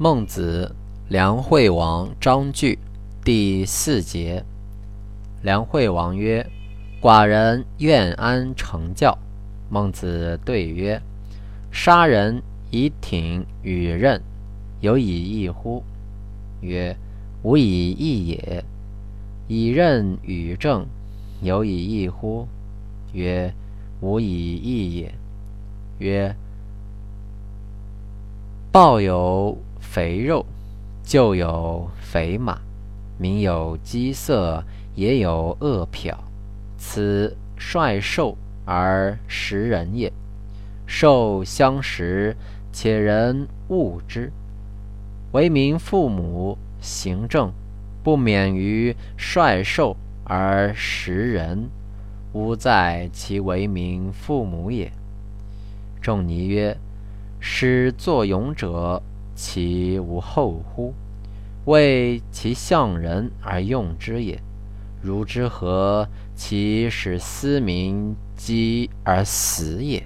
孟子，梁惠王章句第四节。梁惠王曰：“寡人愿安成教。”孟子对曰：“杀人以挺与刃，有以义乎？”曰：“无以义也。”以刃与正，有以义乎？曰：“无以义也。”曰：“抱有。”肥肉，就有肥马；民有饥色，也有饿殍。此率兽而食人也。兽相食，且人恶之。为民父母行政，不免于率兽而食人，吾在其为民父母也。仲尼曰：“使作俑者。”其无后乎？为其象人而用之也。如之何？其使思民饥而死也。